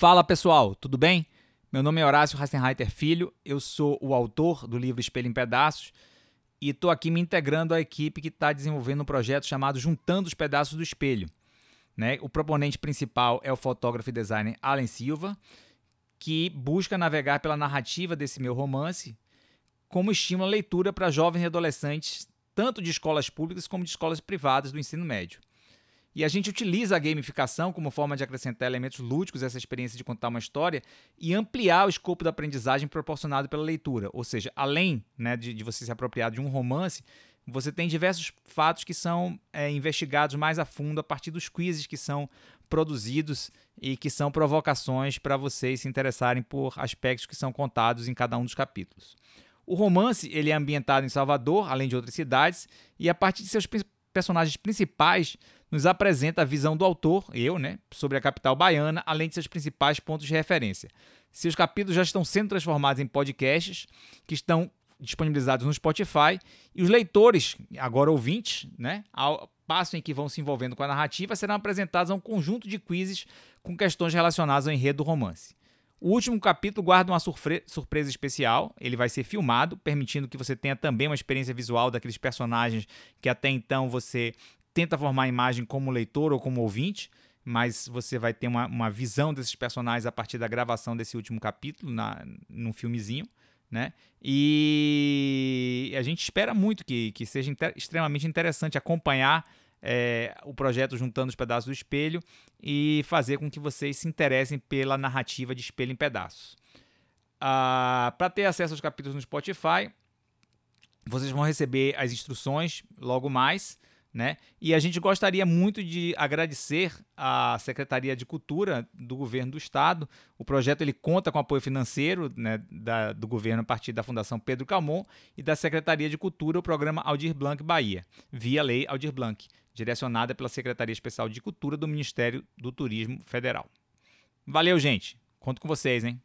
Fala pessoal, tudo bem? Meu nome é Horácio Rassenreiter Filho, eu sou o autor do livro Espelho em Pedaços e estou aqui me integrando à equipe que está desenvolvendo um projeto chamado Juntando os Pedaços do Espelho. Né? O proponente principal é o fotógrafo e designer Alan Silva, que busca navegar pela narrativa desse meu romance como estímulo à leitura para jovens e adolescentes, tanto de escolas públicas como de escolas privadas do ensino médio. E a gente utiliza a gamificação como forma de acrescentar elementos lúdicos a essa experiência de contar uma história e ampliar o escopo da aprendizagem proporcionado pela leitura. Ou seja, além né, de, de você se apropriar de um romance, você tem diversos fatos que são é, investigados mais a fundo a partir dos quizzes que são produzidos e que são provocações para vocês se interessarem por aspectos que são contados em cada um dos capítulos. O romance ele é ambientado em Salvador, além de outras cidades, e a partir de seus personagens principais nos apresenta a visão do autor, eu, né, sobre a capital baiana, além de seus principais pontos de referência. Seus capítulos já estão sendo transformados em podcasts que estão disponibilizados no Spotify e os leitores, agora ouvintes, né, ao passo em que vão se envolvendo com a narrativa, serão apresentados a um conjunto de quizzes com questões relacionadas ao enredo do romance. O último capítulo guarda uma surpresa especial. Ele vai ser filmado, permitindo que você tenha também uma experiência visual daqueles personagens que até então você tenta formar a imagem como leitor ou como ouvinte, mas você vai ter uma, uma visão desses personagens a partir da gravação desse último capítulo na, num filmezinho. Né? E a gente espera muito que, que seja inter extremamente interessante acompanhar é, o projeto Juntando os Pedaços do Espelho e fazer com que vocês se interessem pela narrativa de Espelho em Pedaços. Ah, Para ter acesso aos capítulos no Spotify, vocês vão receber as instruções logo mais. Né? E a gente gostaria muito de agradecer à Secretaria de Cultura do Governo do Estado. O projeto ele conta com apoio financeiro né, da, do governo a partir da Fundação Pedro Calmon e da Secretaria de Cultura, o programa Aldir Blanc Bahia, via Lei Aldir Blanc direcionada pela Secretaria Especial de Cultura do Ministério do Turismo Federal. Valeu, gente. Conto com vocês, hein?